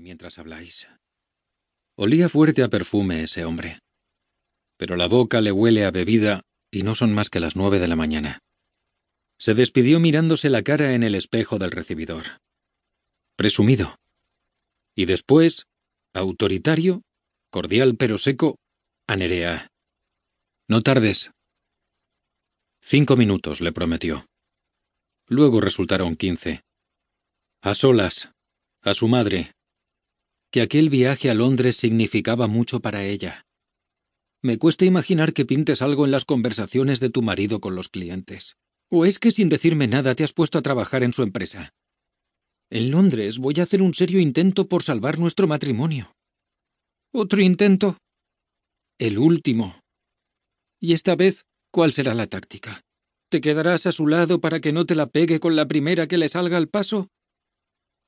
mientras habláis. Olía fuerte a perfume ese hombre. Pero la boca le huele a bebida y no son más que las nueve de la mañana. Se despidió mirándose la cara en el espejo del recibidor. Presumido. Y después, autoritario, cordial pero seco, a. No tardes. Cinco minutos, le prometió. Luego resultaron quince. A solas, a su madre, que aquel viaje a Londres significaba mucho para ella. Me cuesta imaginar que pintes algo en las conversaciones de tu marido con los clientes. ¿O es que sin decirme nada te has puesto a trabajar en su empresa? En Londres voy a hacer un serio intento por salvar nuestro matrimonio. ¿Otro intento? El último. Y esta vez, ¿cuál será la táctica? ¿Te quedarás a su lado para que no te la pegue con la primera que le salga al paso?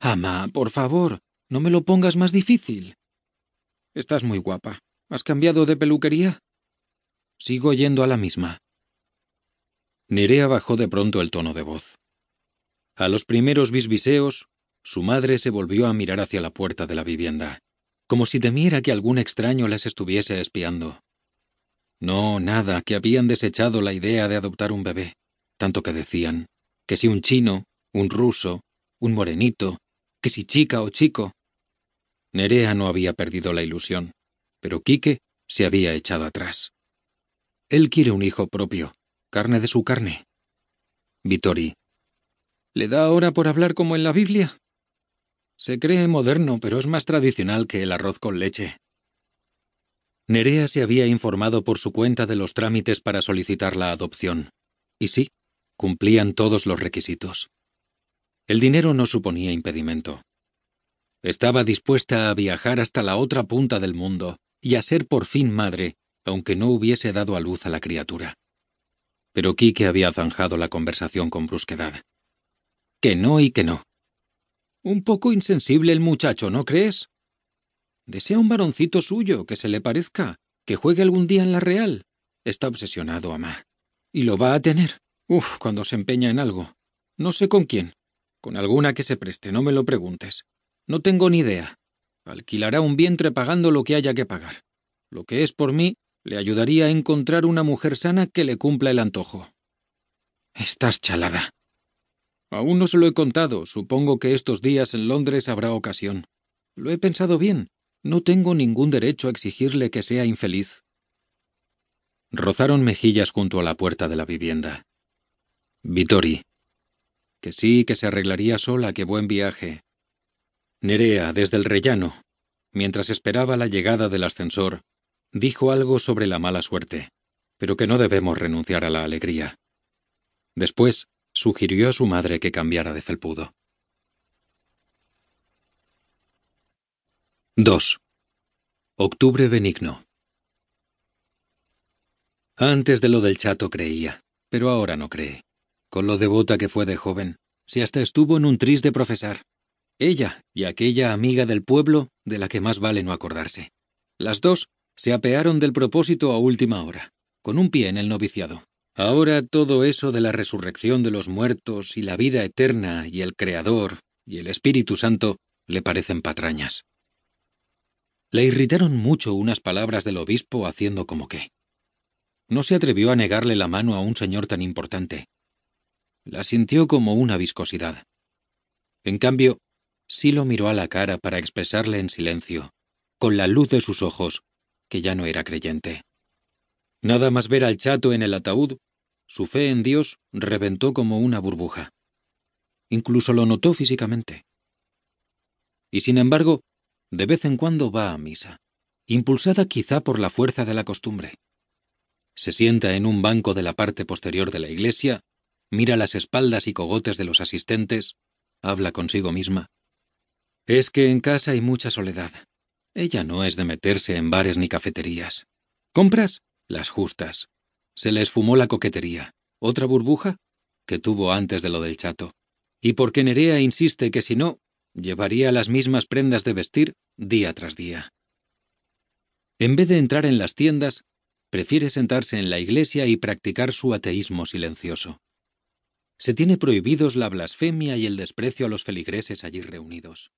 Ama, por favor, no me lo pongas más difícil. Estás muy guapa. ¿Has cambiado de peluquería? Sigo yendo a la misma. Nerea bajó de pronto el tono de voz. A los primeros bisbiseos, su madre se volvió a mirar hacia la puerta de la vivienda, como si temiera que algún extraño las estuviese espiando. No, nada, que habían desechado la idea de adoptar un bebé, tanto que decían, que si un chino, un ruso, un morenito, que si chica o chico. Nerea no había perdido la ilusión, pero Quique se había echado atrás. Él quiere un hijo propio, carne de su carne. Vittori. ¿Le da ahora por hablar como en la Biblia? Se cree moderno, pero es más tradicional que el arroz con leche. Nerea se había informado por su cuenta de los trámites para solicitar la adopción. Y sí, cumplían todos los requisitos. El dinero no suponía impedimento. Estaba dispuesta a viajar hasta la otra punta del mundo y a ser por fin madre, aunque no hubiese dado a luz a la criatura. Pero Quique había zanjado la conversación con brusquedad. Que no y que no. Un poco insensible el muchacho, ¿no crees? Desea un varoncito suyo, que se le parezca, que juegue algún día en la Real. Está obsesionado, ama. Y lo va a tener. Uf, cuando se empeña en algo. No sé con quién. Con alguna que se preste, no me lo preguntes. No tengo ni idea. Alquilará un vientre pagando lo que haya que pagar. Lo que es por mí, le ayudaría a encontrar una mujer sana que le cumpla el antojo. Estás chalada. Aún no se lo he contado. Supongo que estos días en Londres habrá ocasión. Lo he pensado bien. No tengo ningún derecho a exigirle que sea infeliz. Rozaron mejillas junto a la puerta de la vivienda. Vittori, que sí, que se arreglaría sola, que buen viaje. Nerea, desde el rellano, mientras esperaba la llegada del ascensor, dijo algo sobre la mala suerte, pero que no debemos renunciar a la alegría. Después, sugirió a su madre que cambiara de felpudo. 2. Octubre benigno. Antes de lo del chato creía, pero ahora no cree con lo devota que fue de joven, si hasta estuvo en un tris de profesar. Ella y aquella amiga del pueblo de la que más vale no acordarse. Las dos se apearon del propósito a última hora, con un pie en el noviciado. Ahora todo eso de la resurrección de los muertos y la vida eterna y el Creador y el Espíritu Santo le parecen patrañas. Le irritaron mucho unas palabras del obispo haciendo como que. No se atrevió a negarle la mano a un señor tan importante, la sintió como una viscosidad. En cambio, sí lo miró a la cara para expresarle en silencio, con la luz de sus ojos, que ya no era creyente. Nada más ver al chato en el ataúd, su fe en Dios reventó como una burbuja. Incluso lo notó físicamente. Y sin embargo, de vez en cuando va a misa, impulsada quizá por la fuerza de la costumbre. Se sienta en un banco de la parte posterior de la iglesia mira las espaldas y cogotes de los asistentes, habla consigo misma. Es que en casa hay mucha soledad. Ella no es de meterse en bares ni cafeterías. ¿Compras? Las justas. Se le esfumó la coquetería. ¿Otra burbuja? Que tuvo antes de lo del chato. Y porque Nerea insiste que si no, llevaría las mismas prendas de vestir día tras día. En vez de entrar en las tiendas, prefiere sentarse en la iglesia y practicar su ateísmo silencioso se tiene prohibidos la blasfemia y el desprecio a los feligreses allí reunidos.